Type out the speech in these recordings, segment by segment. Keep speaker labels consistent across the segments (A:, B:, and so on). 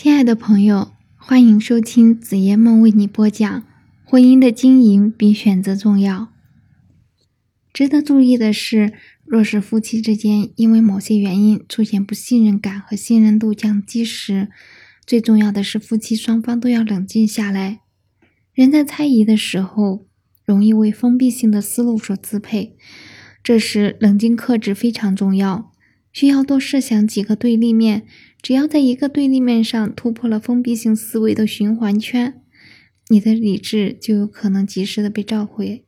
A: 亲爱的朋友，欢迎收听子夜梦为你播讲。婚姻的经营比选择重要。值得注意的是，若是夫妻之间因为某些原因出现不信任感和信任度降低时，最重要的是夫妻双方都要冷静下来。人在猜疑的时候，容易为封闭性的思路所支配，这时冷静克制非常重要。需要多设想几个对立面，只要在一个对立面上突破了封闭性思维的循环圈，你的理智就有可能及时的被召回。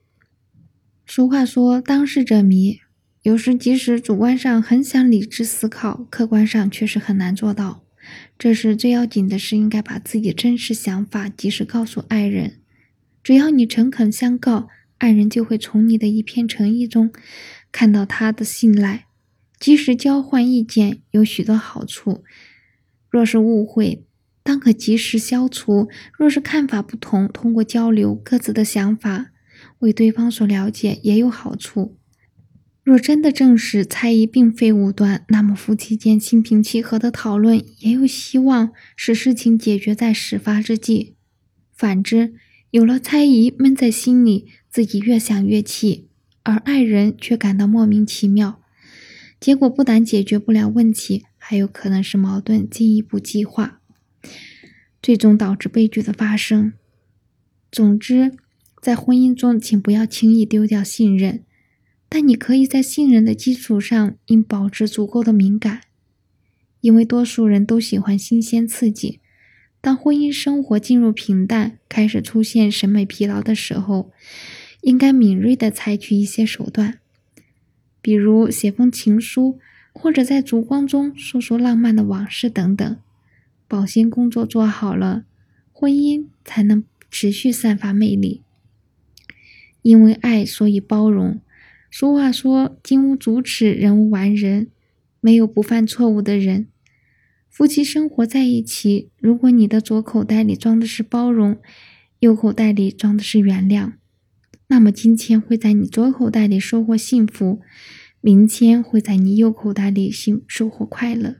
A: 俗话说：“当事者迷。”有时即使主观上很想理智思考，客观上却是很难做到。这时最要紧的是，应该把自己真实想法及时告诉爱人。只要你诚恳相告，爱人就会从你的一片诚意中看到他的信赖。及时交换意见有许多好处。若是误会，当可及时消除；若是看法不同，通过交流各自的想法，为对方所了解也有好处。若真的证实猜疑并非无端，那么夫妻间心平气和的讨论也有希望使事情解决在始发之际。反之，有了猜疑闷在心里，自己越想越气，而爱人却感到莫名其妙。结果不但解决不了问题，还有可能是矛盾进一步激化，最终导致悲剧的发生。总之，在婚姻中，请不要轻易丢掉信任，但你可以在信任的基础上，应保持足够的敏感，因为多数人都喜欢新鲜刺激。当婚姻生活进入平淡，开始出现审美疲劳的时候，应该敏锐地采取一些手段。比如写封情书，或者在烛光中说说浪漫的往事等等。保鲜工作做好了，婚姻才能持续散发魅力。因为爱，所以包容。俗话说：“金无足赤，人无完人。”没有不犯错误的人。夫妻生活在一起，如果你的左口袋里装的是包容，右口袋里装的是原谅。那么今天会在你左口袋里收获幸福，明天会在你右口袋里幸收获快乐。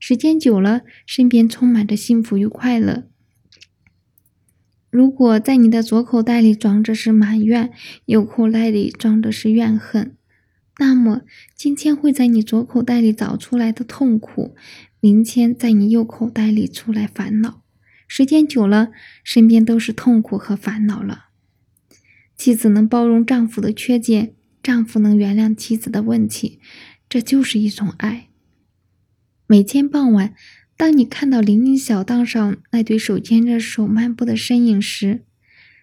A: 时间久了，身边充满着幸福与快乐。如果在你的左口袋里装着是埋怨，右口袋里装的是怨恨，那么今天会在你左口袋里找出来的痛苦，明天在你右口袋里出来烦恼。时间久了，身边都是痛苦和烦恼了。妻子能包容丈夫的缺点，丈夫能原谅妻子的问题，这就是一种爱。每天傍晚，当你看到林荫小道上那对手牵着手漫步的身影时，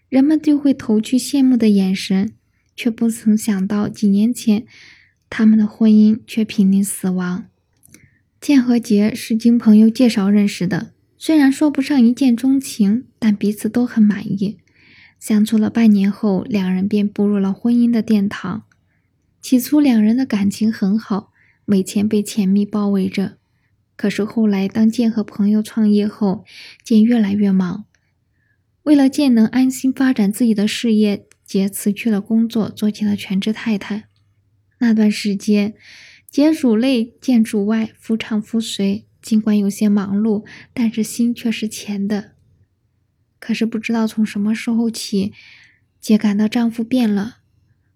A: 人们就会投去羡慕的眼神，却不曾想到几年前他们的婚姻却濒临死亡。建和杰是经朋友介绍认识的，虽然说不上一见钟情，但彼此都很满意。相处了半年后，两人便步入了婚姻的殿堂。起初，两人的感情很好，每天被甜蜜包围着。可是后来，当建和朋友创业后，建越来越忙。为了建能安心发展自己的事业，杰辞去了工作，做起了全职太太。那段时间，杰主内建主外，夫唱妇随。尽管有些忙碌，但是心却是甜的。可是不知道从什么时候起，姐感到丈夫变了。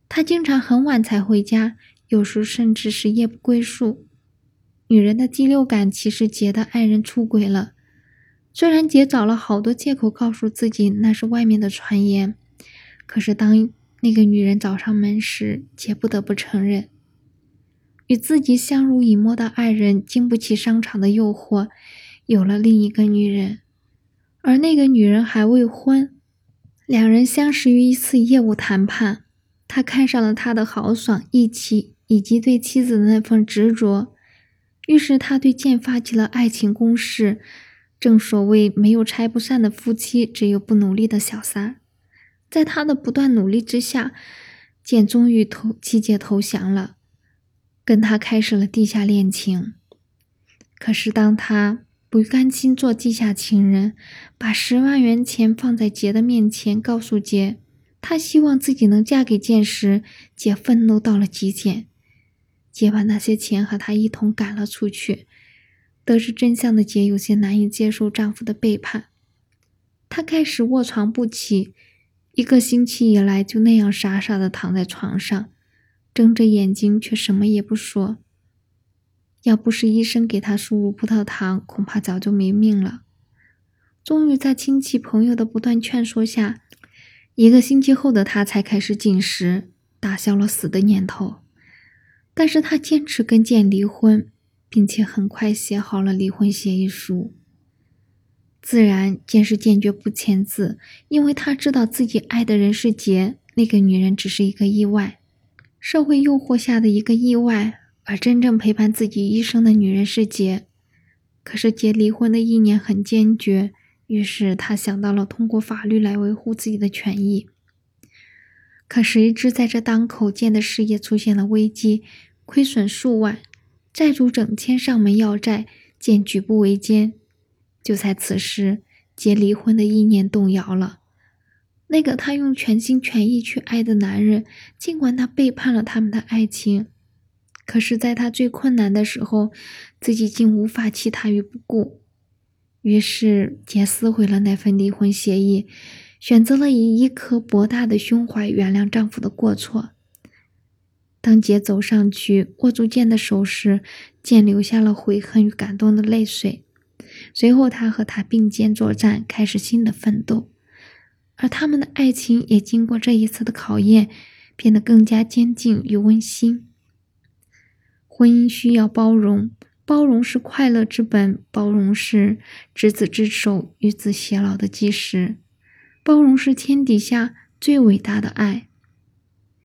A: 他经常很晚才回家，有时甚至是夜不归宿。女人的第六感其实杰的爱人出轨了。虽然杰找了好多借口告诉自己那是外面的传言，可是当那个女人找上门时，杰不得不承认，与自己相濡以沫的爱人经不起商场的诱惑，有了另一个女人。而那个女人还未婚，两人相识于一次业务谈判，他看上了她的豪爽义气以及对妻子的那份执着，于是他对剑发起了爱情攻势。正所谓没有拆不散的夫妻，只有不努力的小三。在他的不断努力之下，剑终于投弃剑投降了，跟他开始了地下恋情。可是当他。不甘心做地下情人，把十万元钱放在杰的面前，告诉杰，他希望自己能嫁给剑时，杰愤怒到了极点。杰把那些钱和他一同赶了出去。得知真相的杰有些难以接受丈夫的背叛，她开始卧床不起，一个星期以来就那样傻傻的躺在床上，睁着眼睛却什么也不说。要不是医生给他输入葡萄糖，恐怕早就没命了。终于在亲戚朋友的不断劝说下，一个星期后的他才开始进食，打消了死的念头。但是他坚持跟健离婚。并且很快写好了离婚协议书。自然，剑是坚决不签字，因为他知道自己爱的人是杰，那个女人只是一个意外，社会诱惑下的一个意外，而真正陪伴自己一生的女人是杰。可是杰离婚的意念很坚决，于是他想到了通过法律来维护自己的权益。可谁知在这当口，建的事业出现了危机，亏损数万。债主整天上门要债，见举步维艰。就在此时，结离婚的意念动摇了。那个他用全心全意去爱的男人，尽管他背叛了他们的爱情，可是，在他最困难的时候，自己竟无法弃他于不顾。于是，杰撕毁了那份离婚协议，选择了以一颗博大的胸怀原谅丈夫的过错。当杰走上去握住剑的手时，剑流下了悔恨与感动的泪水。随后，他和他并肩作战，开始新的奋斗。而他们的爱情也经过这一次的考验，变得更加坚定与温馨。婚姻需要包容，包容是快乐之本，包容是执子之手与子偕老的基石，包容是天底下最伟大的爱。